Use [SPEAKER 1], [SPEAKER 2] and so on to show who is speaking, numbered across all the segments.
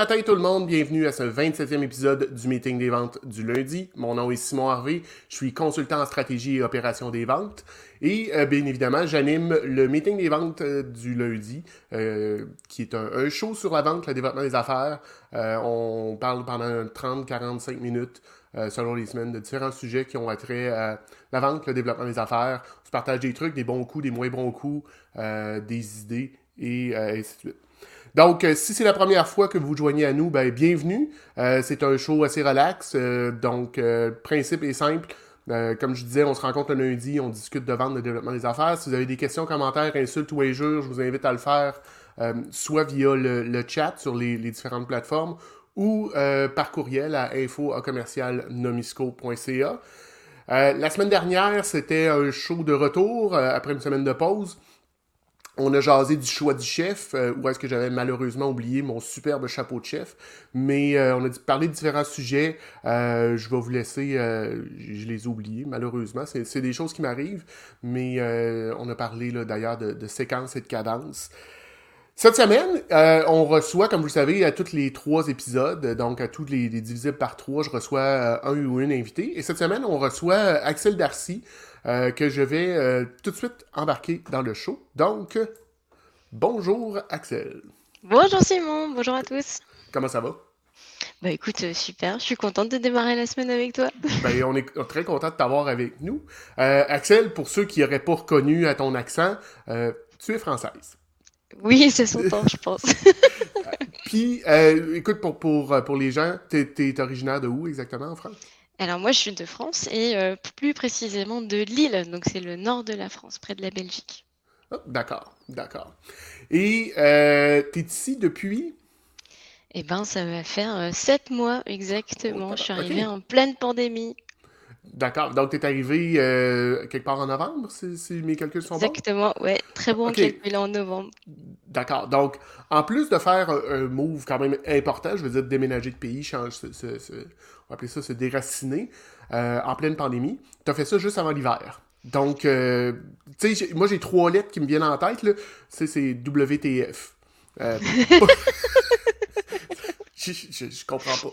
[SPEAKER 1] Matin tout le monde, bienvenue à ce 27e épisode du meeting des ventes du lundi. Mon nom est Simon Harvey, je suis consultant en stratégie et opération des ventes et euh, bien évidemment j'anime le meeting des ventes euh, du lundi euh, qui est un, show sur la vente, le développement des affaires. on parle pendant 30-45 minutes selon les semaines de différents sujets qui ont attrait à la vente, le développement des affaires. On se partage des trucs, des bons coups, des moins bons coups, des idées et ainsi de suite. Donc, euh, si c'est la première fois que vous joignez à nous, ben, bienvenue. Euh, c'est un show assez relax. Euh, donc, principe est simple. comme je disais, on se rencontre le lundi, on discute de vente, de développement des affaires. Si vous avez des questions, commentaires, insultes ou injures, je vous invite à le faire soit via le, chat sur les, différentes plateformes ou par courriel à info.commercialnomisco.ca. la semaine dernière, c'était un show de retour après une semaine de pause. On a jasé du choix du chef, euh, où est-ce que j'avais malheureusement oublié mon superbe chapeau de chef. Mais euh, on a parlé de différents sujets. Euh, je vais vous laisser, je les ai oubliés malheureusement. C'est des choses qui m'arrivent. Mais on a parlé d'ailleurs de, de séquences et de cadences. Cette semaine, on reçoit, comme vous le savez, à tous les trois épisodes, donc à tous les, les divisibles par trois, je reçois un ou une invité. Et cette semaine, on reçoit Axel Darcy, euh, que je vais euh, tout de suite embarquer dans le show. Donc, bonjour Axel.
[SPEAKER 2] Bonjour Simon, bonjour à tous.
[SPEAKER 1] Comment ça va?
[SPEAKER 2] Bah écoute, euh, super, je suis contente de démarrer la semaine avec toi.
[SPEAKER 1] ben, on est très content de t'avoir avec nous. Axel, pour ceux qui n'auraient pas reconnu à ton accent, tu es française.
[SPEAKER 2] Oui, c'est son temps, je pense.
[SPEAKER 1] Puis, écoute, pour, pour, pour les gens, tu es, originaire de où exactement en France?
[SPEAKER 2] Alors moi, je suis de France et euh, plus précisément de Lille, donc c'est le nord de la France, près de la Belgique.
[SPEAKER 1] Oh, d'accord, d'accord. Et euh, tu es ici depuis?
[SPEAKER 2] Eh bien, ça va faire euh, sept mois exactement. je suis arrivée en pleine pandémie.
[SPEAKER 1] D'accord. Donc, tu es arrivé quelque part en novembre, si, mes calculs sont
[SPEAKER 2] bons? Exactement, ouais. Très bon calcul en novembre.
[SPEAKER 1] D'accord. Donc, en plus de faire un, move quand même important, je veux dire déménager de pays, change ce, on va appeler ça se déraciner, euh, en pleine pandémie. Tu as fait ça juste avant l'hiver. Donc, euh, tu sais, moi j'ai trois lettres qui me viennent en tête, là. c'est WTF. Euh, je, je, comprends pas.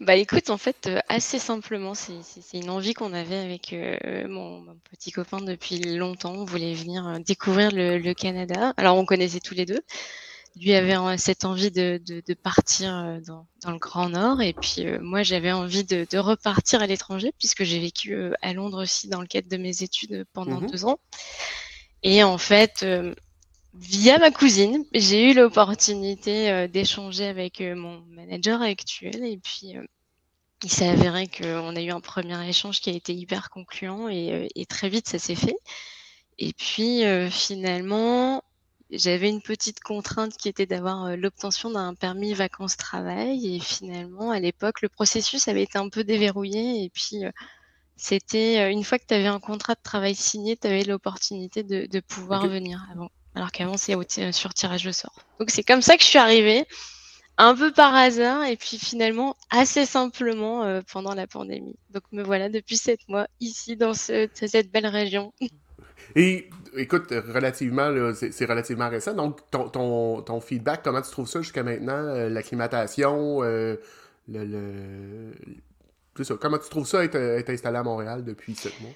[SPEAKER 2] Bah écoute, en fait, assez simplement, c'est une envie qu'on avait avec mon, petit copain depuis longtemps. On voulait venir découvrir le, Canada. Alors, on connaissait tous les deux lui avait cette envie de, de, partir euh, dans, dans, le Grand Nord et puis euh, moi j'avais envie de, de, repartir à l'étranger puisque j'ai vécu euh, à Londres aussi dans le cadre de mes études pendant mmh deux ans. Et en fait, via ma cousine, j'ai eu l'opportunité d'échanger avec mon manager actuel et puis il s'est avéré qu'on a eu un premier échange qui a été hyper concluant et, et très vite ça s'est fait. Et puis finalement, j'avais une petite contrainte qui était d'avoir euh, l'obtention d'un permis vacances-travail. Et finalement, à l'époque, le processus avait été un peu déverrouillé. Et puis, euh, c'était euh, une fois que tu avais un contrat de travail signé, tu avais l'opportunité de, pouvoir venir avant. Alors qu'avant, c'est sur tirage de sort. Donc, c'est comme ça que je suis arrivée, un peu par hasard, et puis finalement, assez simplement pendant la pandémie. Donc, me voilà depuis sept mois ici, dans cette belle région.
[SPEAKER 1] Et écoute, relativement, c'est relativement récent. Donc, ton, ton, ton, feedback, comment tu trouves ça jusqu'à maintenant? Euh, l'acclimatation, euh, le, le... Ça. comment tu trouves ça être, être, installé à Montréal depuis sept mois?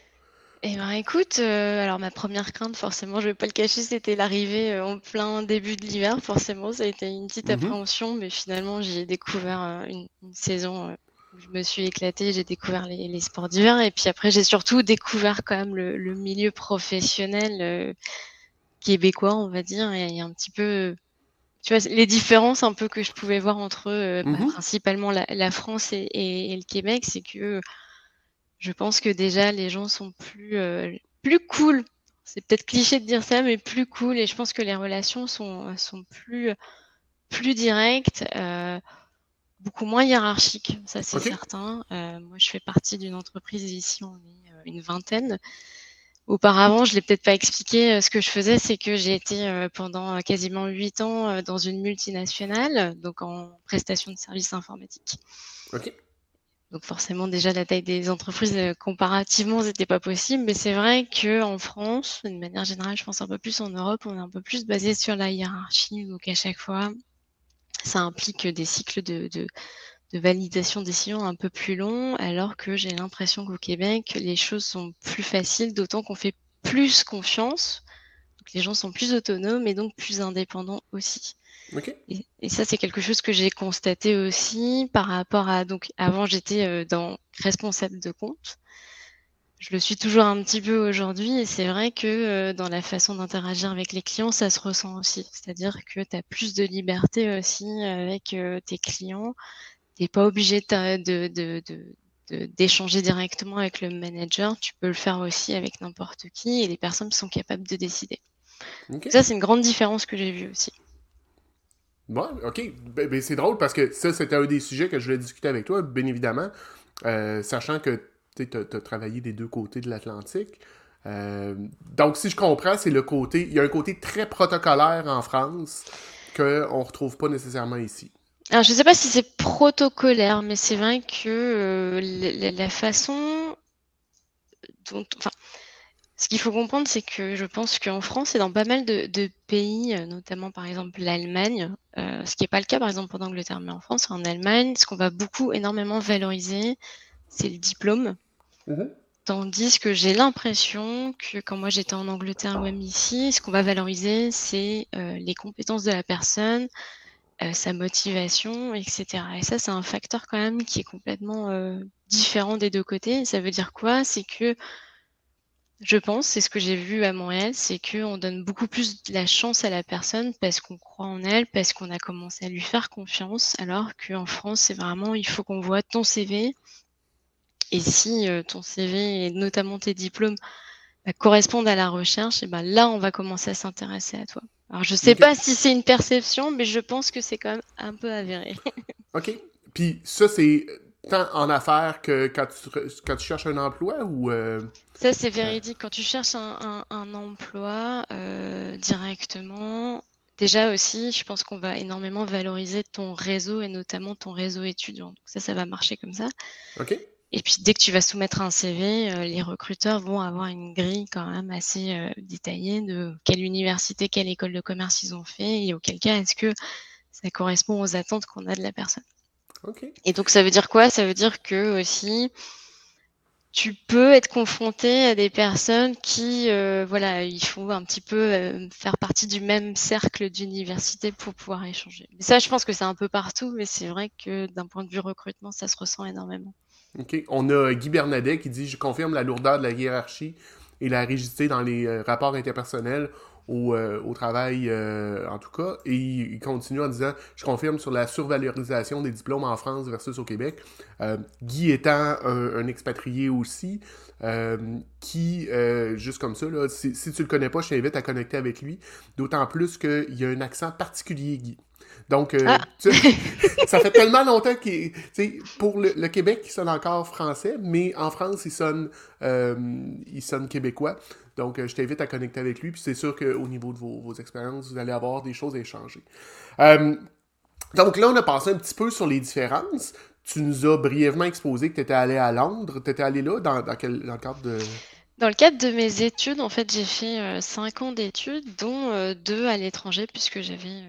[SPEAKER 2] Eh ben écoute, euh, alors ma première crainte, forcément, je vais pas le cacher, c'était l'arrivée en plein début de l'hiver. Forcément, ça a été une petite mm-hmm. appréhension, mais finalement, j'ai découvert une, une, saison je me suis éclatée, j'ai découvert les, sports d'hiver et puis après j'ai surtout découvert quand même le, milieu professionnel euh, québécois, on va dire, et un petit peu, tu vois, les différences un peu que je pouvais voir entre euh, bah, mhm. principalement la, France et, le Québec, c'est que je pense que déjà les gens sont plus euh, plus cool. C'est peut-être cliché de dire ça, mais plus cool et je pense que les relations sont sont plus plus directes beaucoup moins hiérarchique, ça c'est certain. Euh, moi, je fais partie d'une entreprise ici, on est euh, une vingtaine. Auparavant, je l'ai peut-être pas expliqué. Euh, ce que je faisais, c'est que j'ai été pendant quasiment huit ans dans une multinationale, donc en prestation de services informatiques. Donc forcément, déjà la taille des entreprises comparativement, c'était pas possible. Mais c'est vrai que en France, d'une manière générale, je pense un peu plus en Europe, on est un peu plus basé sur la hiérarchie. Donc à chaque fois, ça implique des cycles de, de, de validation un peu plus longs, alors que j'ai l'impression qu'au Québec, les choses sont plus faciles, d'autant qu'on fait plus confiance. Donc les gens sont plus autonomes et donc plus indépendants aussi. Et, ça, c'est quelque chose que j'ai constaté aussi par rapport à. Donc, avant, j'étais euh, dans responsable de compte. Je le suis toujours un petit peu aujourd'hui et c'est vrai que euh, dans la façon d'interagir avec les clients, ça se ressent aussi. C'est-à-dire que tu as plus de liberté aussi avec euh, tes clients. Tu n'es pas obligé de, d'échanger directement avec le manager. Tu peux le faire aussi avec n'importe qui et les personnes sont capables de décider. Ça, c'est une grande différence que j'ai vue aussi.
[SPEAKER 1] Bon, ok. Ben, ben, c'est drôle parce que ça, c'était un des sujets que je voulais discuter avec toi, bien évidemment. Euh, sachant que tu as, travaillé des deux côtés de l'Atlantique. Euh, donc, si je comprends, c'est le côté. Il y a un côté très protocolaire en France qu'on ne retrouve pas nécessairement ici.
[SPEAKER 2] Alors, je ne sais pas si c'est protocolaire, mais c'est vrai que euh, la, façon dont. Enfin, ce qu'il faut comprendre, c'est que je pense qu'en France et dans pas mal de, pays, notamment par exemple l'Allemagne, euh, ce qui n'est pas le cas par exemple en Angleterre, mais en France en Allemagne, ce qu'on va beaucoup énormément valoriser, c'est le diplôme. Mhm. Tandis que j'ai l'impression que quand moi j'étais en Angleterre ou même ici, ce qu'on va valoriser, c'est euh, les compétences de la personne, sa motivation, etc. Et ça, c'est un facteur quand même qui est complètement différent des deux côtés. Ça veut dire quoi? C'est que je pense, c'est ce que j'ai vu à Montréal, c'est qu'on donne beaucoup plus de la chance à la personne parce qu'on croit en elle, parce qu'on a commencé à lui faire confiance, alors qu'en France, c'est vraiment, il faut qu'on voit ton CV. Et si euh, ton CV et notamment tes diplômes bah, correspondent à la recherche, et ben là, on va commencer à s'intéresser à toi. Alors, je sais pas si c'est une perception, mais je pense que c'est quand même un peu avéré.
[SPEAKER 1] OK. Puis ça, c'est tant en affaires que quand tu, quand tu cherches un emploi ou... Euh,
[SPEAKER 2] ça, c'est véridique. Quand tu cherches un, emploi euh, directement, déjà aussi, je pense qu'on va énormément valoriser ton réseau et notamment ton réseau étudiant. Donc ça, ça va marcher comme ça.
[SPEAKER 1] OK.
[SPEAKER 2] Et puis dès que tu vas soumettre un CV, euh, les recruteurs vont avoir une grille quand même assez détaillée de quelle université, quelle école de commerce ils ont fait et auquel cas est-ce que ça correspond aux attentes qu'on a de la personne. Et donc ça veut dire quoi? Ça veut dire que aussi tu peux être confronté à des personnes qui, euh, voilà, il faut un petit peu euh, faire partie du même cercle d'université pour pouvoir échanger. Ça, je pense que c'est un peu partout, mais c'est vrai que d'un point de vue recrutement, ça se ressent énormément.
[SPEAKER 1] OK. On a Guy Bernadet qui dit Je confirme la lourdeur de la hiérarchie et la rigidité dans les euh, rapports interpersonnels au, euh, au travail, euh, en tout cas. Et il, continue en disant Je confirme sur la survalorisation des diplômes en France versus au Québec. Euh, Guy étant un, expatrié aussi, qui, juste comme ça, là, si, si tu le connais pas, je t'invite à connecter avec lui. D'autant plus qu'il y a un accent particulier, Guy. Donc, ah. ça fait tellement longtemps que, pour le, le, Québec, il sonne encore français, mais en France, il sonne, il sonne québécois. Donc, euh, je t'invite à connecter avec lui. Puis c'est sûr qu'au niveau de vos, expériences, vous allez avoir des choses à échanger. Euh, donc là, on a passé un petit peu sur les différences. Tu nous as brièvement exposé que tu étais allé à Londres. Tu étais allé là dans, quel, dans le cadre de...
[SPEAKER 2] Dans le cadre de mes études, en fait, j'ai fait euh, cinq ans d'études, dont deux à l'étranger, puisque j'avais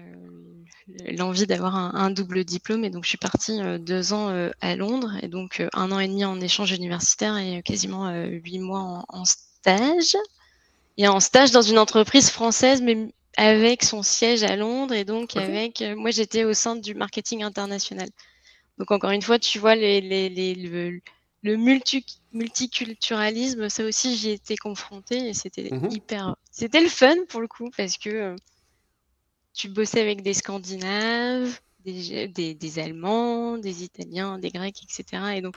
[SPEAKER 2] l'envie d'avoir un, double diplôme. Et donc, je suis partie deux ans à Londres, et donc un an et demi en échange universitaire et quasiment huit mois en stage et en stage dans une entreprise française, mais avec son siège à Londres et donc avec. Euh, moi, j'étais au sein du marketing international. Donc, encore une fois, tu vois, les, les, les, le, le multiculturalisme, ça aussi, j'y étais confrontée et c'était mhm. hyper. C'était le fun pour le coup parce que euh, tu bossais avec des Scandinaves, des, des, des, Allemands, des Italiens, des Grecs, etc. Et donc,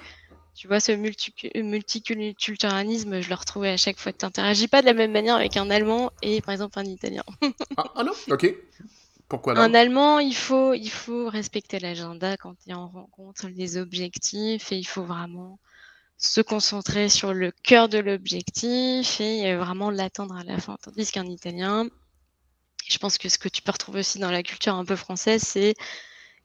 [SPEAKER 2] tu vois, ce multiculturalisme, je le retrouvais à chaque fois. Tu n'interagis pas de la même manière avec un Allemand et, par exemple, un Italien.
[SPEAKER 1] Ah, ah, non Ok. Pourquoi
[SPEAKER 2] non Un Allemand, il faut, il faut respecter l'agenda quand tu es en rencontre, les objectifs, et il faut vraiment se concentrer sur le cœur de l'objectif et vraiment l'atteindre à la fin. Tandis qu'un Italien, je pense que ce que tu peux retrouver aussi dans la culture un peu française, c'est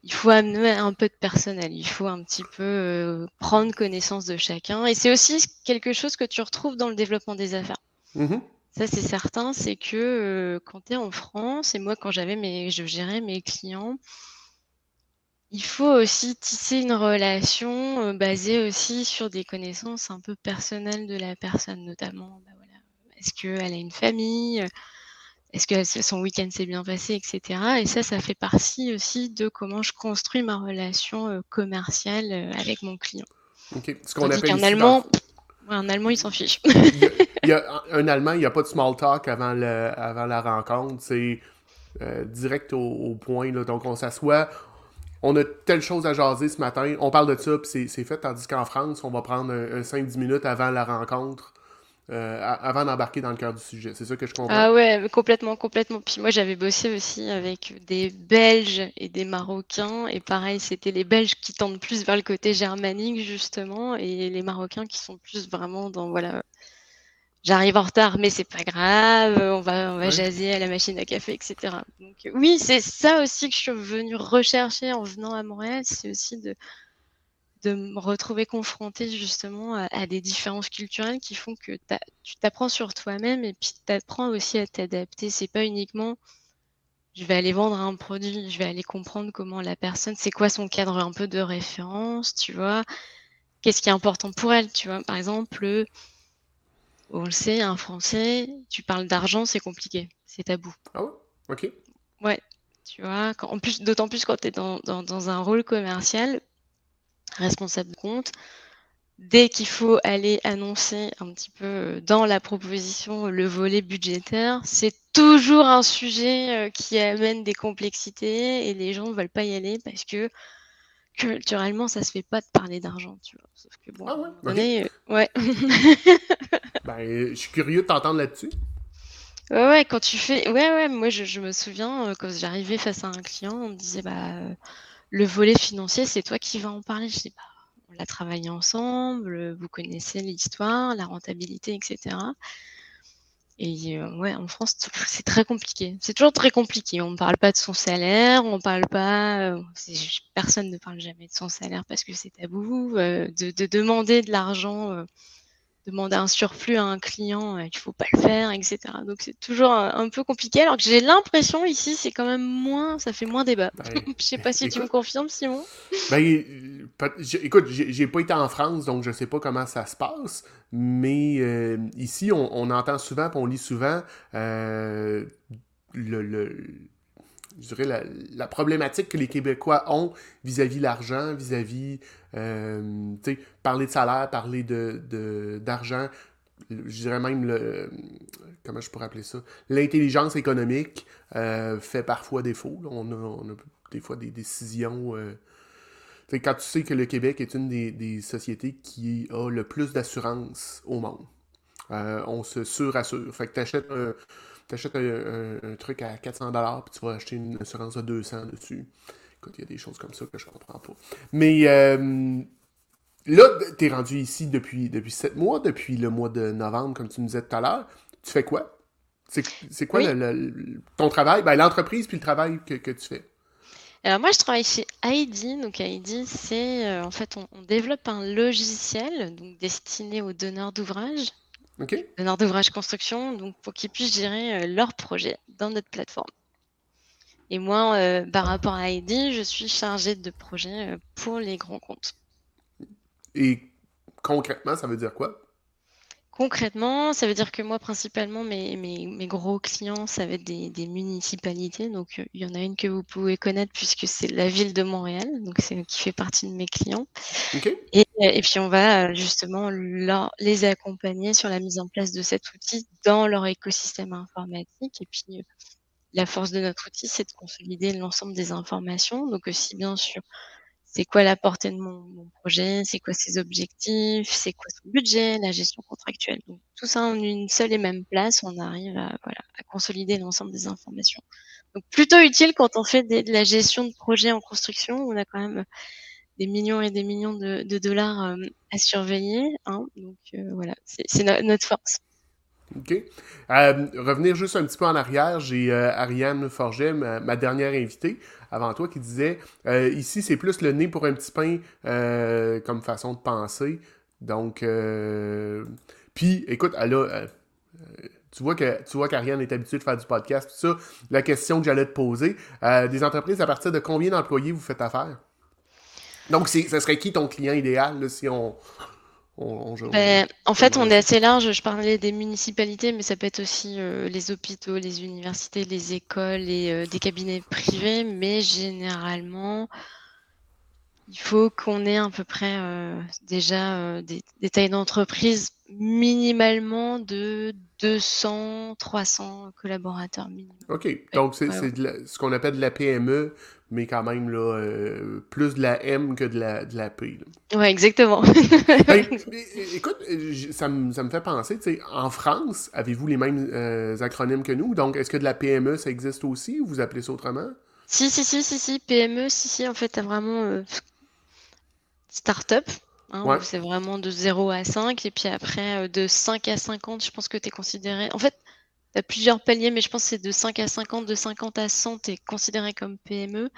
[SPEAKER 2] il faut amener un peu de personnel, il faut un petit peu euh, prendre connaissance de chacun. Et c'est aussi quelque chose que tu retrouves dans le développement des affaires. Mmh Ça, c'est certain, c'est que euh, quand tu es en France, et moi, quand j'avais mes, je gérais mes clients, il faut aussi tisser une relation basée aussi sur des connaissances un peu personnelles de la personne, notamment. Bah, voilà, Est-ce qu'elle a une famille Est-ce que son week-end s'est bien passé, etc. Et ça, ça fait partie aussi de comment je construis ma relation commerciale avec mon client.
[SPEAKER 1] Ok. Ce qu'on appelle
[SPEAKER 2] un Allemand, un Allemand, il s'en fiche.
[SPEAKER 1] il y a, un Allemand, il n'y a pas de small talk avant, le, avant la rencontre. C'est euh, direct au, point. Là. Donc, on s'assoit. On a telle chose à jaser ce matin. On parle de ça, puis c'est fait. Tandis qu'en France, on va prendre un, 5-10 minutes avant la rencontre. Euh, avant d'embarquer dans le cœur du sujet. C'est ça que je comprends.
[SPEAKER 2] Ah ouais, complètement, complètement. Puis moi, j'avais bossé aussi avec des Belges et des Marocains. Et pareil, c'était les Belges qui tendent plus vers le côté germanique, justement, et les Marocains qui sont plus vraiment dans, voilà, j'arrive en retard, mais c'est pas grave, on va, on va jaser à la machine à café, etc. Donc oui, c'est ça aussi que je suis venue rechercher en venant à Montréal, c'est aussi de, de me retrouver confrontée justement à, des différences culturelles qui font que tu t'apprends sur toi-même et puis tu apprends aussi à t'adapter. C'est pas uniquement je vais aller vendre un produit, je vais aller comprendre comment la personne, c'est quoi son cadre un peu de référence, tu vois, qu'est-ce qui est important pour elle, tu vois. Par exemple, on le sait, un Français, tu parles d'argent, c'est compliqué, c'est tabou.
[SPEAKER 1] Ah ouais? Ok.
[SPEAKER 2] Ouais, tu vois, en plus, d'autant plus quand tu es dans, un rôle commercial, responsable de compte, dès qu'il faut aller annoncer un petit peu euh, dans la proposition le volet budgétaire, c'est toujours un sujet euh, qui amène des complexités et les gens ne veulent pas y aller parce que culturellement, ça se fait pas de parler d'argent, tu vois. Sauf que bon,
[SPEAKER 1] ah ouais,
[SPEAKER 2] on est... Euh, ouais.
[SPEAKER 1] ben, je suis curieux de t'entendre là-dessus.
[SPEAKER 2] Ouais, ouais, quand tu fais. Ouais, ouais, moi je, me souviens, euh, quand j'arrivais face à un client, on me disait, bah, euh, le volet financier, c'est toi qui vas en parler. Je dis, bah, on l'a travaillé ensemble, vous connaissez l'histoire, la rentabilité, etc. Et euh, ouais, en France, c'est très compliqué. C'est toujours très compliqué. On ne parle pas de son salaire, on parle pas. Euh, personne ne parle jamais de son salaire parce que c'est tabou. Euh, de, de, demander de l'argent demander un surplus à un client, euh, il faut pas le faire, etc. Donc c'est toujours un, peu compliqué. Alors que j'ai l'impression ici, c'est quand même moins, ça fait moins débat. Je je sais pas si tu me confirmes, Simon.
[SPEAKER 1] Ben, écoute, j'ai pas été en France, donc je sais pas comment ça se passe. Mais euh, ici, on, entend souvent, on lit souvent euh, le je dirais, la, problématique que les Québécois ont vis-à-vis l'argent, vis-à-vis, euh, tu sais, parler de salaire, parler de, d'argent, je dirais même le, comment je pourrais appeler ça, l'intelligence économique fait parfois défaut. On, a, des fois des décisions... quand tu sais que le Québec est une des, des sociétés qui a le plus d'assurance au monde, on se surassure. Fait que tu achètes un achètes un, truc à 400$ puis tu vas acheter une assurance de 200 dessus. Écoute, il y a des choses comme ça que je comprends pas. Mais euh, là, tu es rendu ici depuis, depuis 7 mois, depuis le mois de novembre, comme tu nous disais tout à l'heure. Tu fais quoi? C'est quoi ton travail? Ben, L'entreprise puis le travail que, tu fais.
[SPEAKER 2] Alors moi, je travaille chez ID. Donc ID, c'est euh, en fait, on, développe un logiciel donc, destiné aux donneurs d'ouvrages
[SPEAKER 1] Okay.
[SPEAKER 2] Donneurs d'ouvrage construction, donc pour qu'ils puissent gérer euh, leurs projets dans notre plateforme. Et moi, euh, par rapport à ID, je suis chargée de projets euh, pour les grands comptes.
[SPEAKER 1] Et concrètement, ça veut dire quoi?
[SPEAKER 2] Concrètement, ça veut dire que moi, principalement, mes, mes, gros clients, ça va être des, municipalités. Donc, il y en a une que vous pouvez connaître puisque c'est la ville de Montréal, donc c'est qui fait partie de mes clients. Et, et, puis, on va justement les accompagner sur la mise en place de cet outil dans leur écosystème informatique. Et puis, la force de notre outil, c'est de consolider l'ensemble des informations. Donc, aussi bien sûr c'est quoi la portée de mon, projet, c'est quoi ses objectifs, c'est quoi son budget, la gestion contractuelle? Donc, tout ça en une seule et même place, on arrive à, voilà, à consolider l'ensemble des informations. Donc plutôt utile quand on fait de la gestion de projet en construction, on a quand même des millions et des millions de, dollars euh, à surveiller. Hein. Donc euh, voilà, c'est notre force.
[SPEAKER 1] OK. Euh, revenir juste un petit peu en arrière, j'ai Ariane Forget, ma, dernière invitée avant toi qui disait euh, ici, c'est plus le nez pour un petit pain euh, comme façon de penser. Donc, euh, puis, écoute, elle a. tu vois que tu vois qu'Ariane est habituée de faire du podcast, tout ça. La question que j'allais te poser, des entreprises à partir de combien d'employés vous faites affaire? Donc, ça serait qui ton client idéal si on,
[SPEAKER 2] ben, en fait, on est assez large. Je parlais des municipalités, mais ça peut être aussi euh, les hôpitaux, les universités, les écoles et euh, des cabinets privés. Mais généralement, il faut qu'on ait à peu près euh, déjà des, tailles d'entreprise minimalement de 200, 300 collaborateurs minimum.
[SPEAKER 1] OK. Donc, c'est ce qu'on appelle de la PME, mais quand même là, euh, plus de la M que de la, de la P.
[SPEAKER 2] Ouais, exactement.
[SPEAKER 1] Ben, écoute, ça me, ça me fait penser, en France, avez-vous les mêmes euh, acronymes que nous? Donc, est-ce que de la PME, ça existe aussi ou vous appelez ça autrement?
[SPEAKER 2] Si, si, si, si, si, PME, si, si, en fait, t'as vraiment euh, start-up. Hein, c'est vraiment de 0 à 5. Et puis après, de 5 à 50, je pense que tu es considéré. En fait, tu as plusieurs paliers, mais je pense que c'est de 5 à 50, de 50 à 100, tu es considéré comme PME.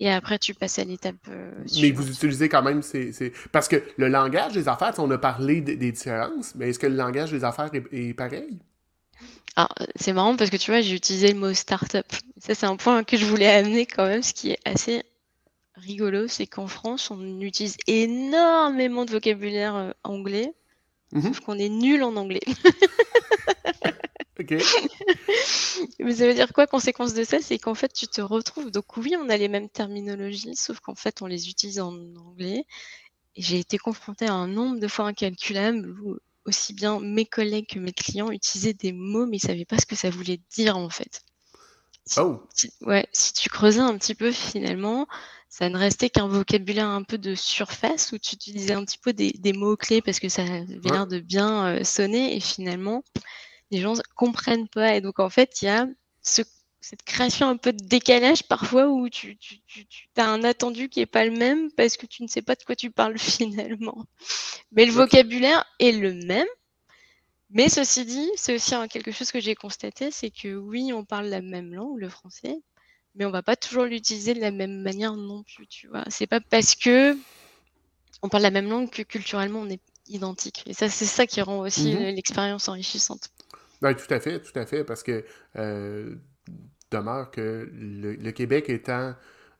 [SPEAKER 2] Et après, tu passes à l'étape. Euh,
[SPEAKER 1] mais vous utilisez quand même. c'est Parce que le langage des affaires, on a parlé des, différences, mais est-ce que le langage des affaires est, pareil?
[SPEAKER 2] Ah, c'est marrant parce que tu vois, j'ai utilisé le mot startup. Ça, c'est un point que je voulais amener quand même, ce qui est assez rigolo, c'est qu'en France, on utilise énormément de vocabulaire euh, anglais, mm-hmm. sauf qu'on est nul en anglais.
[SPEAKER 1] Ok.
[SPEAKER 2] Mais ça veut dire quoi, conséquence de ça C'est qu'en fait, tu te retrouves. Donc, oui, on a les mêmes terminologies, sauf qu'en fait, on les utilise en anglais. J'ai été confrontée à un nombre de fois incalculable où aussi bien mes collègues que mes clients utilisaient des mots, mais ils ne savaient pas ce que ça voulait dire, en fait.
[SPEAKER 1] oh.
[SPEAKER 2] ouais, si tu creusais un petit peu, finalement, ça ne restait qu'un vocabulaire un peu de surface où tu utilisais un petit peu des, mots-clés parce que ça avait l'air de bien euh, sonner. Et finalement, les gens comprennent pas. Et donc, en fait, il y a cette création un peu de décalage parfois où tu, as un attendu qui est pas le même parce que tu ne sais pas de quoi tu parles finalement. Mais le vocabulaire est le même. Mais ceci dit, c'est aussi quelque chose que j'ai constaté, c'est que oui, on parle la même langue, le français, mais on va pas toujours l'utiliser de la même manière non plus, tu vois. C'est pas parce que on parle la même langue que culturellement on est identique. Et ça, c'est ça qui rend aussi mm-hmm. l'expérience enrichissante.
[SPEAKER 1] Oui, tout à fait, tout à fait, parce que euh, demeure que le, Québec étant,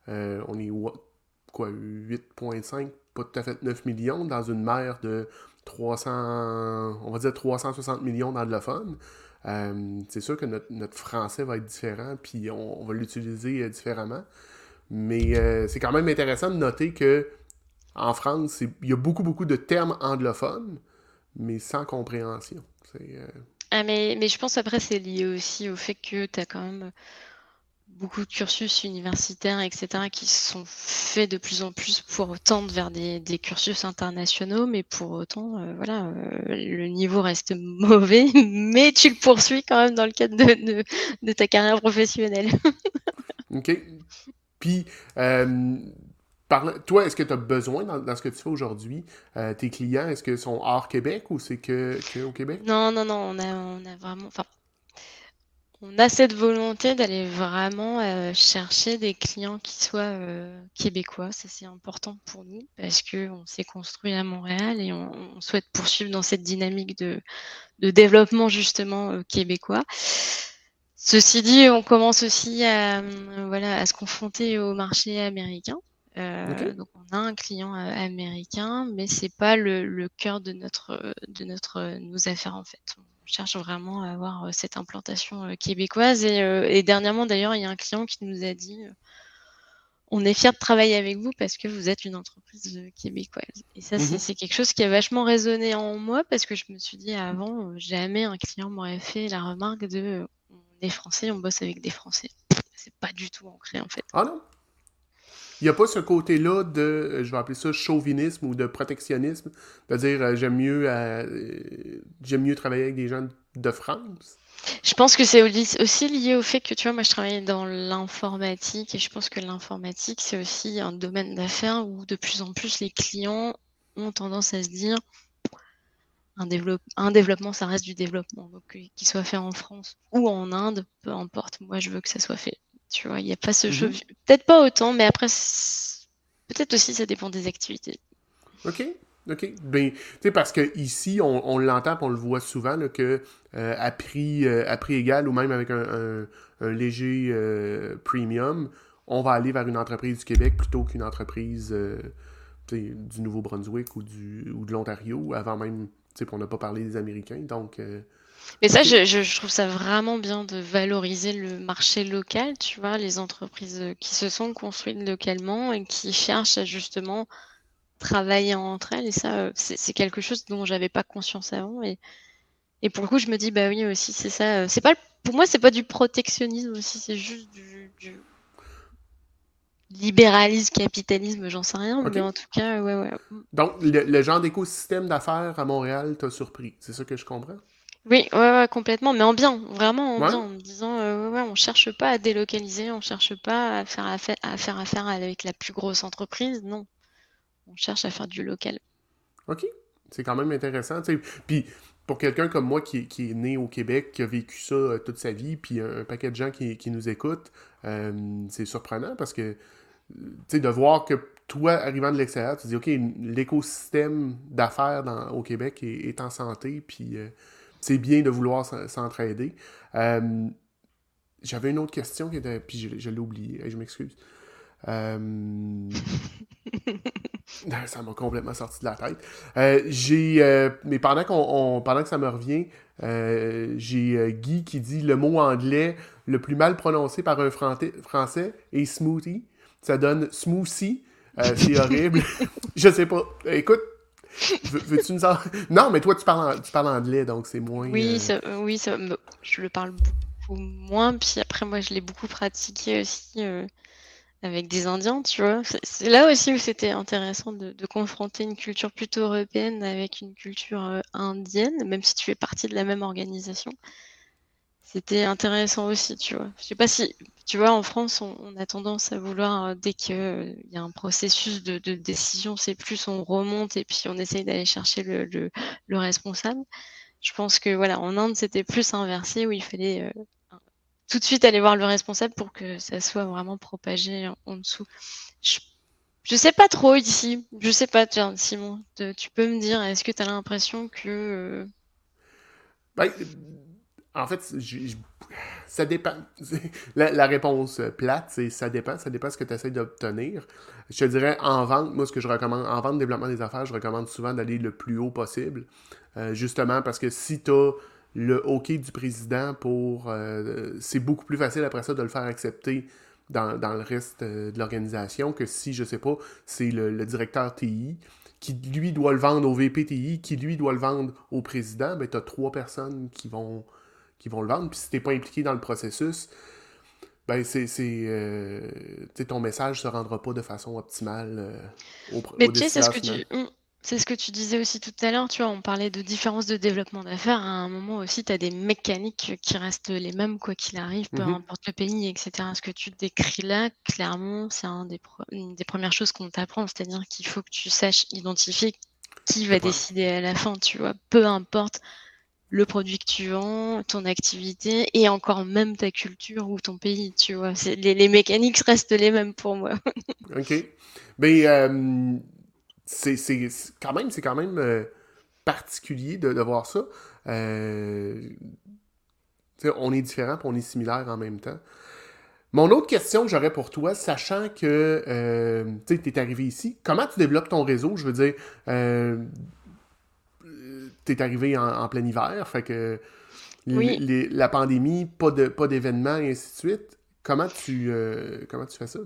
[SPEAKER 1] euh, on est quoi, 8,5, pas tout à fait 9 millions, dans une mer de 300, on va dire 360 millions d'anglophones. Euh, c'est sûr que notre, français va être différent, puis on, va l'utiliser euh, différemment. Mais c'est quand même intéressant de noter que en France, il y a beaucoup, beaucoup de termes anglophones, mais sans compréhension.
[SPEAKER 2] Ah, mais, mais je pense après, c'est lié aussi au fait que tu as quand même beaucoup de cursus universitaires, etc., qui sont faits de plus en plus pour tendre vers des, des cursus internationaux, mais pour autant, euh, voilà, euh, le niveau reste mauvais, mais tu le poursuis quand même dans le cadre de, de, de ta carrière professionnelle.
[SPEAKER 1] ok. Puis, euh, toi, est-ce que tu as besoin, dans, ce que tu fais aujourd'hui, tes clients, est-ce qu'ils sont hors Québec ou c'est que, au Québec?
[SPEAKER 2] Non, non, non, on a, on a vraiment. Enfin, on a cette volonté d'aller vraiment euh, chercher des clients qui soient euh, québécois. Ça, c'est important pour nous parce qu'on s'est construit à Montréal et on, souhaite poursuivre dans cette dynamique de, de développement justement québécois. Ceci dit, on commence aussi à, voilà, à se confronter au marché américain. Euh, donc on a un client euh, américain, mais c'est pas le, le, cœur de notre de notre nos affaires en fait. On cherche vraiment à avoir euh, cette implantation québécoise et, et dernièrement d'ailleurs il y a un client qui nous a dit on est fier de travailler avec vous parce que vous êtes une entreprise québécoise. Et ça, c'est mmh quelque chose qui a vachement résonné en moi parce que je me suis dit avant, jamais un client m'aurait fait la remarque de on est français, on bosse avec des Français. C'est pas du tout ancré en fait.
[SPEAKER 1] Ah non? Il n'y a pas ce côté-là de, euh, je vais appeler ça chauvinisme ou de protectionnisme, de dire euh, j'aime mieux, euh, j'aime mieux travailler avec des gens de France?
[SPEAKER 2] Je pense que c'est aussi lié au fait que, tu vois, moi, je travaille dans l'informatique et je pense que l'informatique, c'est aussi un domaine d'affaires où de plus en plus les clients ont tendance à se dire un, un développement, ça reste du développement. Donc, qu'il soit fait en France ou en Inde, peu importe, moi, je veux que ça soit fait tu vois, il n'y a pas ce jeu. Mhm. Peut-être pas autant, mais après, peut-être aussi ça dépend des activités.
[SPEAKER 1] OK. OK. Ben, tu sais, parce que ici, on, on l'entend, on le voit souvent, là, que euh, à, prix, euh, à prix égal ou même avec un, un, léger euh, premium, on va aller vers une entreprise du Québec plutôt qu'une entreprise du Nouveau-Brunswick ou, du, ou de l'Ontario, avant même, on n'a pas parlé des Américains. Donc,
[SPEAKER 2] mais ça, je, je, trouve ça vraiment bien de valoriser le marché local, tu vois, les entreprises qui se sont construites localement et qui cherchent à justement travailler entre elles. Et ça, c'est quelque chose dont j'avais pas conscience avant. Et, et pour le coup, je me dis, bah oui, aussi, c'est ça. C'est pas, pour moi, c'est pas du protectionnisme aussi, c'est juste du, du libéralisme, capitalisme, j'en sais rien, mais en tout cas, ouais, ouais.
[SPEAKER 1] Donc, le, genre d'écosystème d'affaires à Montréal t'a surpris, c'est ça que je comprends?
[SPEAKER 2] Oui, ouais, ouais, complètement, mais en bien, vraiment en bien, en me disant, euh, ouais, on cherche pas à délocaliser, on cherche pas à faire affaire, à faire affaire avec la plus grosse entreprise, non. On cherche à faire du local.
[SPEAKER 1] OK, c'est quand même intéressant. Puis, pour quelqu'un comme moi qui, qui, est né au Québec, qui a vécu ça euh, toute sa vie, puis un, paquet de gens qui, qui nous écoutent, euh, c'est surprenant parce que de voir que toi, arrivant de l'extérieur, tu dis, OK, l'écosystème d'affaires au Québec est, en santé, puis euh, c'est bien de vouloir s'entraider. Euh, j'avais une autre question qui était, puis je, l'ai oubliée, je m'excuse. Euh, ça m'a complètement sorti de la tête. j'ai, mais pendant, qu'on, pendant que ça me revient, j'ai Guy qui dit le mot anglais le plus mal prononcé par un français est smoothie ça donne smoothie. Euh, c'est horrible. je sais pas. Écoute, veux-tu nous en... Non, mais toi, tu parles, tu parles anglais, donc c'est moins...
[SPEAKER 2] Oui, euh, oui ça, je le parle beaucoup moins. Puis après, moi, je l'ai beaucoup pratiqué aussi euh, avec des Indiens, tu vois. C'est là aussi où c'était intéressant de, de, confronter une culture plutôt européenne avec une culture indienne, même si tu fais partie de la même organisation c'était intéressant aussi, tu vois. Je sais pas si, tu vois, en France, on, a tendance à vouloir, euh, dès qu'il euh, y a un processus de, décision, c'est plus on remonte et puis on essaye d'aller chercher le, le, responsable. Je pense que, voilà, en Inde, c'était plus inversé où il fallait euh, tout de suite aller voir le responsable pour que ça soit vraiment propagé en, dessous. Je, je sais pas trop ici. Je sais pas, tiens, Simon, tu peux me dire, est-ce que tu as l'impression que.
[SPEAKER 1] Bah, en fait, ça dépend. La, réponse plate, c'est ça dépend. Ça dépend de ce que tu essaies d'obtenir. Je te dirais, en vente, moi, ce que je recommande, en vente, développement des affaires, je recommande souvent d'aller le plus haut possible. Euh, justement parce que si tu as le OK du président pour. Euh, c'est beaucoup plus facile après ça de le faire accepter dans, le reste euh, de l'organisation que si, je sais pas, c'est le, directeur TI qui lui doit le vendre au VPTI, qui lui doit le vendre au président, ben tu as trois personnes qui vont qui vont le vendre. Puis si t'es pas impliqué dans le processus, ben c'est, euh, ton message se rendra pas de façon optimale euh, au,
[SPEAKER 2] Mais tu sais, c'est ce que tu... Hum, c'est ce que tu disais aussi tout à l'heure, tu vois, on parlait de différence de développement d'affaires. À un moment aussi, tu as des mécaniques qui restent les mêmes, quoi qu'il arrive, peu mm-hmm. importe le pays, etc. Ce que tu décris là, clairement, c'est un des une des premières choses qu'on t'apprend, c'est-à-dire qu'il faut que tu saches identifier qui va décider à la fin, tu vois, peu importe le produit que tu vends, ton activité et encore même ta culture ou ton pays, tu vois. Les, mécaniques restent les mêmes pour moi.
[SPEAKER 1] OK. Mais euh, c'est quand même, c'est quand même euh, particulier de, voir ça. Euh, on est différent on est similaire en même temps. Mon autre question que j'aurais pour toi, sachant que tu es arrivé ici, comment tu développes ton réseau? Je veux dire, t'es arrivé en, plein hiver, fait que la pandémie, pas de pas d'événements et ainsi de suite. Comment tu euh, comment tu fais ça?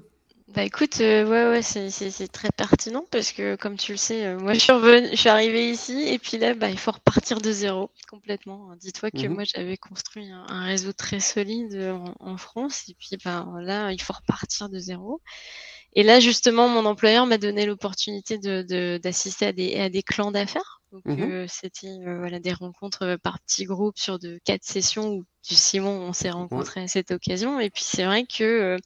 [SPEAKER 2] Bah écoute, euh, ouais, ouais, c'est très pertinent parce que comme tu le sais, euh, moi je suis, je suis arrivée ici et puis là, bah, il faut repartir de zéro complètement. Dis-toi que mhm. moi j'avais construit un, réseau très solide en, France et puis bah, là, il faut repartir de zéro. Et là, justement, mon employeur m'a donné l'opportunité d'assister de, à, des, à des clans d'affaires. Donc mmh euh, c'était euh, voilà des rencontres euh, par petits groupes sur de quatre sessions où du Simon on s'est rencontrés à cette occasion. Et puis c'est vrai que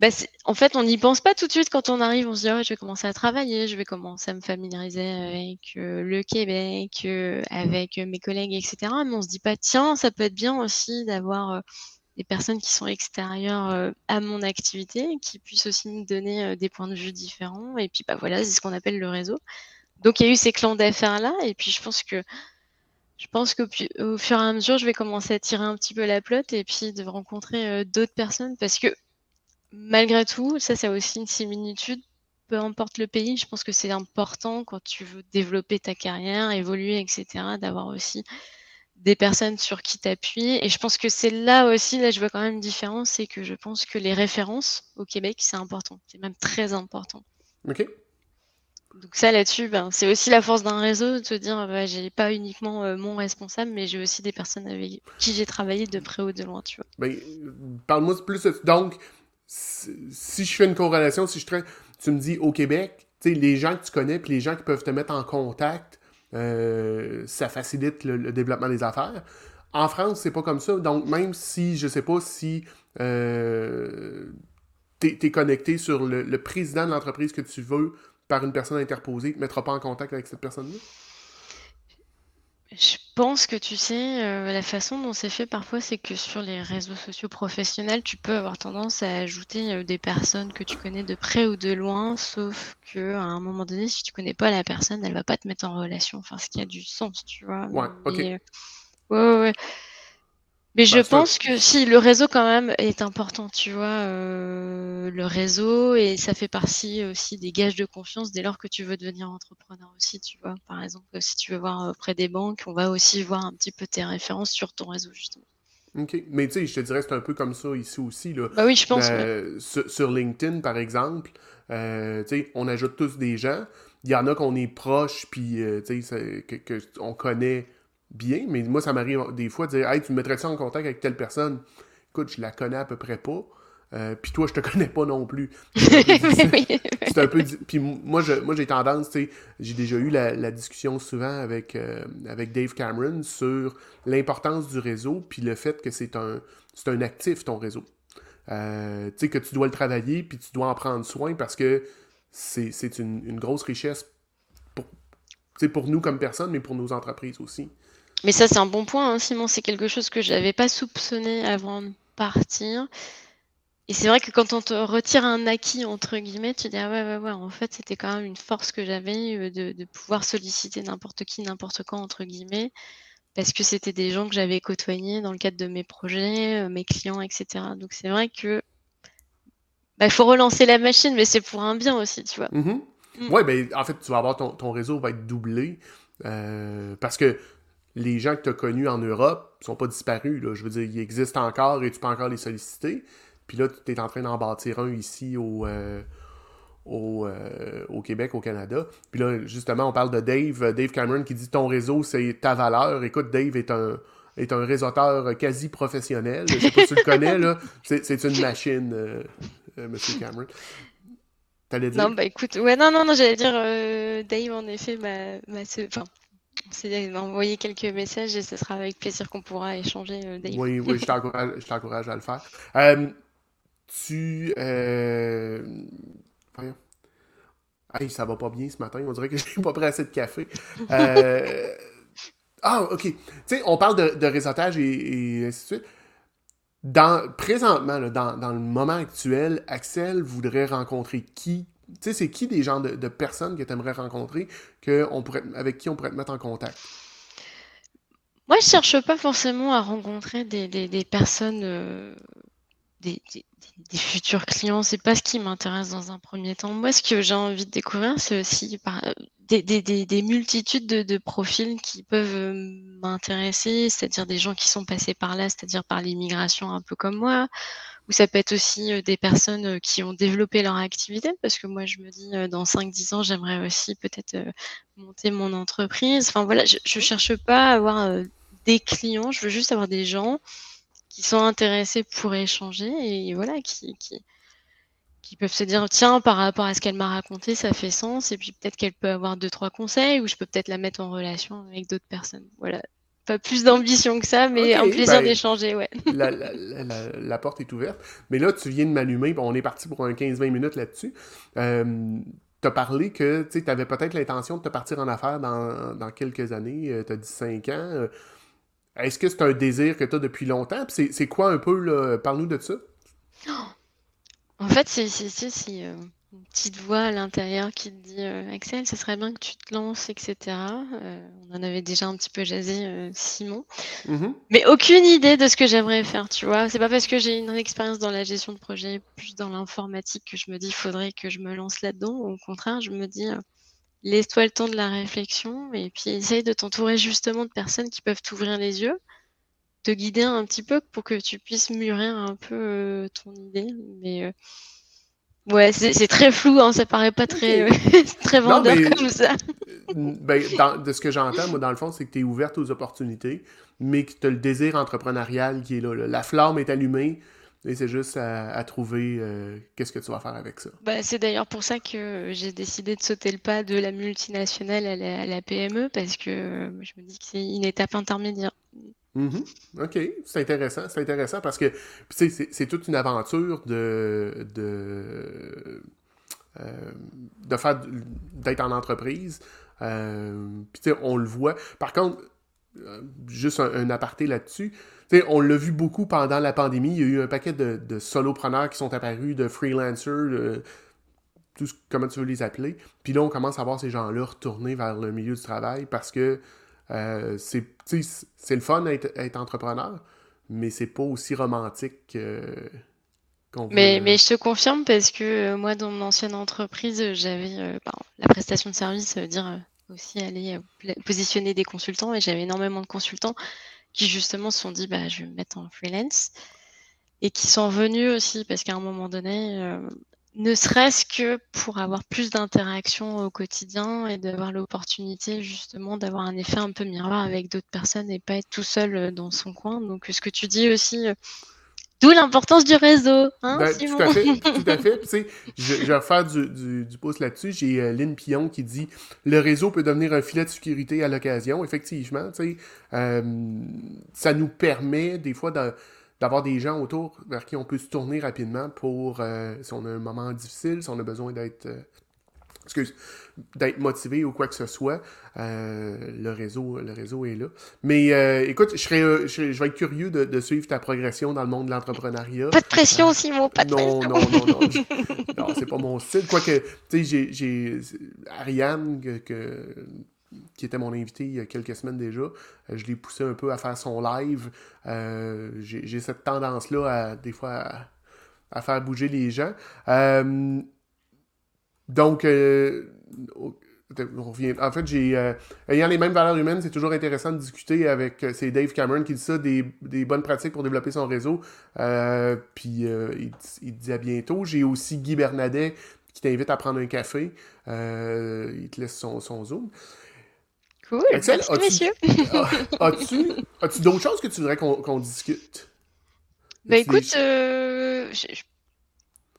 [SPEAKER 2] bah, en fait on n'y pense pas tout de suite quand on arrive. On se dit oh, je vais commencer à travailler je vais commencer à me familiariser avec le Québec avec mes collègues etc mais on se dit pas tiens ça peut être bien aussi d'avoir des personnes qui sont extérieures à mon activité qui puissent aussi nous donner des points de vue différents. Et puis bah voilà c'est ce qu'on appelle le réseau donc il y a eu ces clans d'affaires là, et puis je pense que je pense qu'au au fur et à mesure, je vais commencer à tirer un petit peu la plotte et puis de rencontrer euh, d'autres personnes parce que malgré tout, ça, c'est aussi une similitude peu importe le pays, je pense que c'est important quand tu veux développer ta carrière, évoluer, etc., d'avoir aussi des personnes sur qui t'appuies. Et je pense que c'est là aussi, là je vois quand même une différence, c'est que je pense que les références au Québec, c'est important. C'est même très important.
[SPEAKER 1] OK.
[SPEAKER 2] Donc ça là-dessus, ben, c'est aussi la force d'un réseau de se dire, bah, j'ai pas uniquement euh, mon responsable, mais j'ai aussi des personnes avec qui j'ai travaillé de près ou de loin, tu vois.
[SPEAKER 1] Ben, parle-moi plus. Donc, si je fais une corrélation, si je traite, tu me dis au Québec, les gens que tu connais, puis les gens qui peuvent te mettre en contact, euh, ça facilite le, développement des affaires. En France, c'est pas comme ça. Donc, même si, je sais pas si euh, tu es, connecté sur le, président de l'entreprise que tu veux par une personne interposée, ne te mettra pas en contact avec cette personne-là?
[SPEAKER 2] Je pense que tu sais, euh, la façon dont c'est fait parfois, c'est que sur les réseaux sociaux professionnels, tu peux avoir tendance à ajouter euh, des personnes que tu connais de près ou de loin, sauf que à un moment donné, si tu connais pas la personne, elle va pas te mettre en relation. Enfin, ce qui a du sens, tu vois.
[SPEAKER 1] Ouais, ok.
[SPEAKER 2] Euh, ouais, ouais, mais je pense que si le réseau quand même est important, tu vois, euh, le réseau et ça fait partie aussi des gages de confiance dès lors que tu veux devenir entrepreneur aussi, tu vois. Par exemple, si tu veux voir auprès des banques, on va aussi voir un petit peu tes références sur ton réseau justement.
[SPEAKER 1] OK. Mais tu sais, je te dirais c'est un peu comme ça ici aussi. Là.
[SPEAKER 2] Bah oui, je pense.
[SPEAKER 1] Euh, sur, LinkedIn, par exemple, euh, tu sais, on ajoute tous des gens. Il y en a qu'on est proche, puis tu sais, qu'on connaît bien, mais moi, ça m'arrive des fois de dire Hey, tu me mettrais ça en contact avec telle personne? Écoute, je la connais à peu près pas. Euh, puis toi, je te connais pas non plus. C'est un peu. Puis moi, moi j'ai tendance, tu sais, j'ai déjà eu la, discussion souvent avec, euh, avec Dave Cameron sur l'importance du réseau, puis le fait que c'est un, un actif, ton réseau. Euh, tu sais, que tu dois le travailler, puis tu dois en prendre soin parce que c'est une, une, grosse richesse pour, pour nous comme personnes, mais pour nos entreprises aussi.
[SPEAKER 2] Mais ça, c'est un bon point, hein, Simon. C'est quelque chose que je n'avais pas soupçonné avant de partir. Et c'est vrai que quand on te retire un acquis, entre guillemets, tu dis, ah ouais, ouais, ouais, en fait, c'était quand même une force que j'avais euh, de, pouvoir solliciter n'importe qui, n'importe quand, entre guillemets, parce que c'était des gens que j'avais côtoyés dans le cadre de mes projets, euh, mes clients, etc. Donc c'est vrai que bah, il faut relancer la machine, mais c'est pour un bien aussi, tu vois.
[SPEAKER 1] Mm-hmm. Mm. Ouais, ben, en fait, tu vas avoir ton, réseau va être doublé. Euh, parce que les gens que tu as connus en Europe sont pas disparus. Je veux dire, ils existent encore et tu peux encore les solliciter. Puis là, tu es en train d'en bâtir un ici au, euh, euh, au, Québec, au Canada. Puis là, justement, on parle de Dave, Dave Cameron qui dit ton réseau, c'est ta valeur. Écoute, Dave est un, est un réseauteur quasi professionnel. Je sais pas si tu le connais, là. C'est une machine, euh, Monsieur Cameron.
[SPEAKER 2] Dire? Non, bah écoute, ouais, non, non, non, j'allais dire, Dave, en effet, ma, ma, enfin, c'est d'envoyer quelques messages et ce sera avec plaisir qu'on pourra échanger, euh,
[SPEAKER 1] Oui, oui, je t'encourage, à le faire. Euh, tu. Euh... Hey, ça va pas bien ce matin. On dirait que j'ai pas pris assez de café. Euh, ah, ok. Tu sais, on parle de, de réseautage et, ainsi de suite. Dans, présentement, dans, dans, le moment actuel, Axel voudrait rencontrer qui tu sais, c'est qui des gens de, personnes que tu aimerais rencontrer que on pourrait, avec qui on pourrait te mettre en contact?
[SPEAKER 2] Moi, je cherche pas forcément à rencontrer des, des, personnes, euh, des, des, futurs clients. C'est pas ce qui m'intéresse dans un premier temps. Moi, ce que j'ai envie de découvrir, c'est aussi des, multitudes de, de, profils qui peuvent euh, m'intéresser, c'est-à-dire des gens qui sont passés par là, c'est-à-dire par l'immigration un peu comme moi, ou ça peut être aussi des personnes qui ont développé leur activité, parce que moi, je me dis, dans 5-10 ans, j'aimerais aussi peut-être monter mon entreprise. Enfin voilà, je ne cherche pas à avoir des clients, je veux juste avoir des gens qui sont intéressés pour échanger et voilà, qui, qui, qui peuvent se dire, tiens, par rapport à ce qu'elle m'a raconté, ça fait sens, et puis peut-être qu'elle peut avoir deux, trois conseils, ou je peux peut-être la mettre en relation avec d'autres personnes. Voilà, pas plus d'ambition que ça, mais un plaisir ben, d'échanger, ouais.
[SPEAKER 1] la, porte est ouverte. Mais là, tu viens de m'allumer, on est parti pour un 15-20 minutes là-dessus. Euh, tu as parlé que tu avais peut-être l'intention de te partir en affaires dans, quelques années, tu as dit 5 ans. Euh, est-ce que c'est un désir que tu as depuis longtemps? C'est quoi un peu, parle-nous de ça?
[SPEAKER 2] En fait, c'est... Une petite voix à l'intérieur qui te dit euh, Axel, ce serait bien que tu te lances, etc. Euh, on en avait déjà un petit peu jasé, euh, Simon.
[SPEAKER 1] Mhm.
[SPEAKER 2] Mais aucune idée de ce que j'aimerais faire, tu vois. C'est pas parce que j'ai une expérience dans la gestion de projet, plus dans l'informatique, que je me dis il faudrait que je me lance là-dedans. Au contraire, je me dis laisse-toi le temps de la réflexion et puis essaye de t'entourer justement de personnes qui peuvent t'ouvrir les yeux, te guider un petit peu pour que tu puisses mûrir un peu ton idée. Mais Ouais, c'est très flou, hein, ça paraît pas très, très vendeur comme ça.
[SPEAKER 1] ben, de ce que j'entends, moi, dans le fond, c'est que tu es ouverte aux opportunités, mais que tu as le désir entrepreneurial qui est là. La flamme est allumée, et c'est juste à, trouver euh, qu'est-ce que tu vas faire avec ça.
[SPEAKER 2] Bah, c'est d'ailleurs pour ça que j'ai décidé de sauter le pas de la multinationale à la, à la PME, parce que je me dis que c'est une étape intermédiaire.
[SPEAKER 1] Mhm. OK, c'est intéressant, c'est intéressant parce que c'est toute une aventure de de, euh, de faire d'être en entreprise. Euh, puis on le voit. Par contre, euh, juste un, aparté là-dessus. On l'a vu beaucoup pendant la pandémie. Il y a eu un paquet de, de solopreneurs qui sont apparus, de freelancers, tout comment tu veux les appeler. Puis là, on commence à voir ces gens-là retourner vers le milieu du travail parce que euh, c'est le fun d'être entrepreneur, mais c'est pas aussi romantique
[SPEAKER 2] qu'on mais, mais je te confirme parce que euh, moi, dans mon ancienne entreprise, j'avais euh, la prestation de service, dire aussi aller positionner des consultants et j'avais énormément de consultants qui justement se sont dit bah, je vais me mettre en freelance et qui sont venus aussi parce qu'à un moment donné, ne serait-ce que pour avoir plus d'interactions au quotidien et d'avoir l'opportunité justement d'avoir un effet un peu miroir avec d'autres personnes et pas être tout seul euh, dans son coin. Donc ce que tu dis aussi, euh, d'où l'importance du réseau. Hein,
[SPEAKER 1] ben, tout à fait, tout à fait. je, je, vais refaire du, du, pouce là-dessus. J'ai euh, Lynn Pillon qui dit le réseau peut devenir un filet de sécurité à l'occasion. Effectivement, ça nous permet des fois d'avoir des gens autour vers qui on peut se tourner rapidement pour euh, si on a un moment difficile, si on a besoin d'être euh, excuse, d'être motivé ou quoi que ce soit, euh, le réseau le réseau est là. Mais écoute, je serais je, vais être curieux de, suivre ta progression dans le monde de l'entrepreneuriat.
[SPEAKER 2] Pas de pression, Simon, pas de
[SPEAKER 1] non, pression. Non, non, non, non. c'est pas mon style. Quoique, tu sais, j'ai Ariane que qui était mon invité il y a quelques semaines déjà. Euh, je l'ai poussé un peu à faire son live. Euh, j'ai cette tendance-là, à, des fois, à, faire bouger les gens. Euh, donc. En fait, j'ai ayant les mêmes valeurs humaines, c'est toujours intéressant de discuter avec. C'est Dave Cameron qui dit ça, des, bonnes pratiques pour développer son réseau. puis il, dit à bientôt. J'ai aussi Guy Bernadet qui t'invite à prendre un café. il te laisse son, son Zoom.
[SPEAKER 2] Cool. Excel, Merci.
[SPEAKER 1] As-tu as d'autres choses que tu voudrais qu'on discute?
[SPEAKER 2] Ben écoute, euh,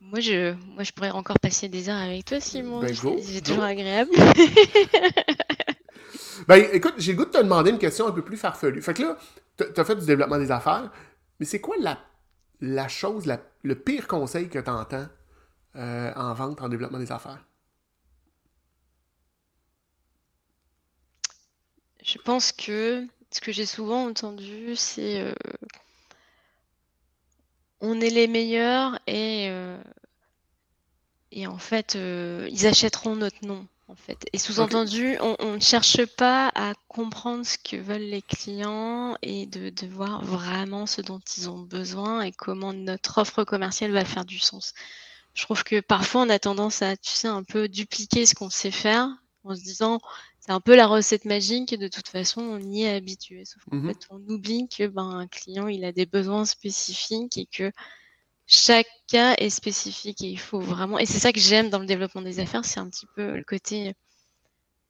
[SPEAKER 2] moi, je, moi je pourrais encore passer des heures avec toi, Simon. Ben, c'est toujours agréable.
[SPEAKER 1] ben écoute, j'ai le goût de te demander une question un peu plus farfelue. Fait que là, tu as fait du développement des affaires, mais c'est quoi la, la chose, la, le pire conseil que tu entends euh, en vente, en développement des affaires?
[SPEAKER 2] Je pense que ce que j'ai souvent entendu, c'est euh, on est les meilleurs et, euh, et en fait, euh, ils achèteront notre nom. En fait. Et sous-entendu, on, ne cherche pas à comprendre ce que veulent les clients et de, de, voir vraiment ce dont ils ont besoin et comment notre offre commerciale va faire du sens. Je trouve que parfois on a tendance à, tu sais, un peu dupliquer ce qu'on sait faire en se disant c'est un peu la recette magique et de toute façon on y est habitué. Sauf qu'en mmh fait on oublie que ben, un client il a des besoins spécifiques et que chaque cas est spécifique et il faut vraiment et c'est ça que j'aime dans le développement des affaires, c'est un petit peu le côté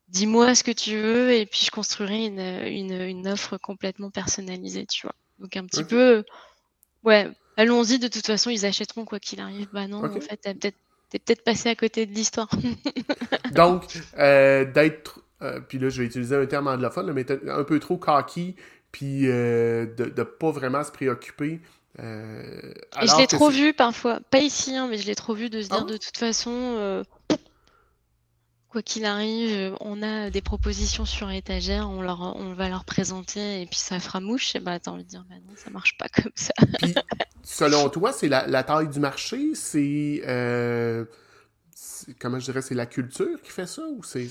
[SPEAKER 2] dis-moi ce que tu veux et puis je construirai une, une, une, offre complètement personnalisée, tu vois. Donc un petit peu ouais, allons-y de toute façon ils achèteront quoi qu'il arrive. Bah non, en fait t'es peut-être peut-être passé à côté de l'histoire.
[SPEAKER 1] Donc, euh, d'être euh, puis là, je vais utiliser un terme anglophone, mais un peu trop cocky, puis euh, de ne pas vraiment se préoccuper.
[SPEAKER 2] Euh, et je l'ai trop vu parfois, pas ici, hein, mais je l'ai trop vu de se dire ah de toute façon, quoi qu'il arrive, on a des propositions sur étagère, on, leur, on va leur présenter et puis ça fera mouche. Et bah, t'as envie de dire, bah non, ça marche pas comme ça.
[SPEAKER 1] puis, selon toi, c'est la, taille du marché, c'est comment je dirais, c'est la culture qui fait ça ou c'est.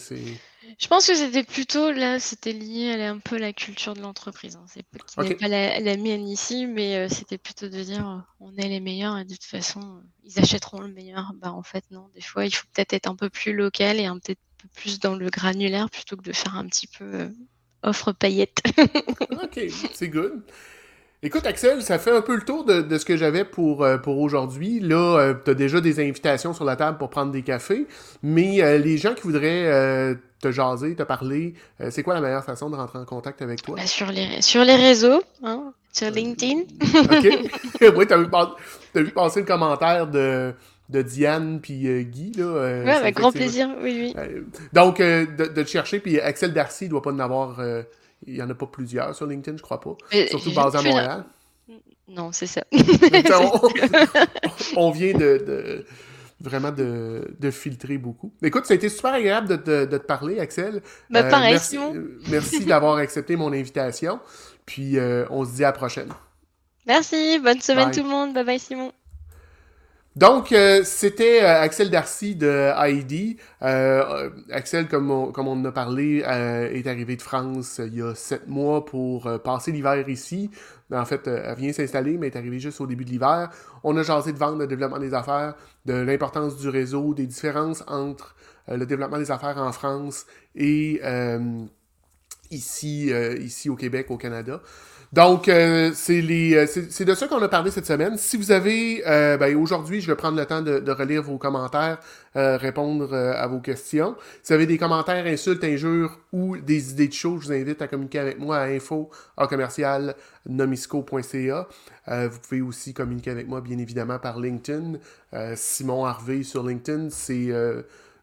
[SPEAKER 2] Je pense que c'était plutôt là, c'était lié à un peu la culture de l'entreprise. Hein. C'est qui pas la, mienne ici, mais euh, c'était plutôt de dire euh, on est les meilleurs et de toute façon ils achèteront le meilleur. Bah en fait non, des fois il faut peut-être être un peu plus local et un peut-être peu plus dans le granulaire plutôt que de faire un petit peu euh, offre paillette.
[SPEAKER 1] ok, c'est good. Écoute, Axel, ça fait un peu le tour de, ce que j'avais pour, euh, pour aujourd'hui. Là, euh, tu as déjà des invitations sur la table pour prendre des cafés, mais euh, les gens qui voudraient te jaser, te parler, c'est quoi la meilleure façon de rentrer en contact avec toi?
[SPEAKER 2] Bah, sur, les, sur les réseaux, hein, sur LinkedIn.
[SPEAKER 1] OK. oui, tu as, vu passer le commentaire de, de Diane puis Guy. Là,
[SPEAKER 2] oui, avec grand plaisir, oui, oui.
[SPEAKER 1] donc, de, de, te chercher, puis Axel Darcy doit pas en avoir il n'y en a pas plusieurs sur LinkedIn, je crois pas. Surtout basé à Montréal.
[SPEAKER 2] Non, c'est ça.
[SPEAKER 1] on, vient de, vraiment de, filtrer beaucoup. Écoute, ça a été super agréable de, te parler, Axel.
[SPEAKER 2] Bah, pareil,
[SPEAKER 1] merci, merci d'avoir accepté mon invitation. Puis euh, on se dit à la prochaine.
[SPEAKER 2] Merci, bonne semaine tout le monde. Bye bye Simon.
[SPEAKER 1] Donc, euh, c'était euh, Axel Darcy de ID. Euh, Axel, comme on, comme on en a parlé, est arrivé de France il y a sept mois pour passer l'hiver ici. En fait, elle vient s'installer, mais est arrivée juste au début de l'hiver. On a jasé de vente, de développement des affaires, de l'importance du réseau, des différences entre le développement des affaires en France et ici, ici au Québec, au Canada. Donc, euh, euh, c'est de ça qu'on a parlé cette semaine. Si vous avez, euh, ben, aujourd'hui, je vais prendre le temps de, de relire vos commentaires, répondre à vos questions. Si vous avez des commentaires, insultes, injures ou des idées de choses, je vous invite à communiquer avec moi à info commercial nomisco.ca. vous pouvez aussi communiquer avec moi, bien évidemment, par LinkedIn. Simon Harvey sur LinkedIn, c'est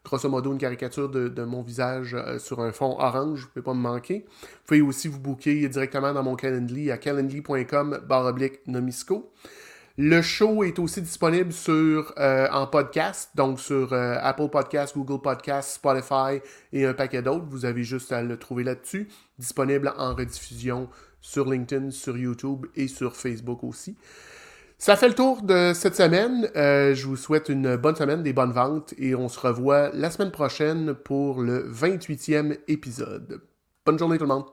[SPEAKER 1] grosso modo une caricature de, mon visage euh, sur un fond orange, vous ne pouvez pas me manquer. Vous pouvez aussi vous booker directement dans mon Calendly à calendly.com. Le show est aussi disponible sur, euh, en podcast, donc sur euh, Apple Podcasts, Google Podcasts, Spotify et un paquet d'autres. Vous avez juste à le trouver là-dessus. Disponible en rediffusion sur LinkedIn, sur YouTube et sur Facebook aussi. Ça fait le tour de cette semaine. Euh, je vous souhaite une bonne semaine, des bonnes ventes et on se revoit la semaine prochaine pour le 28e épisode. Bonne journée tout le monde.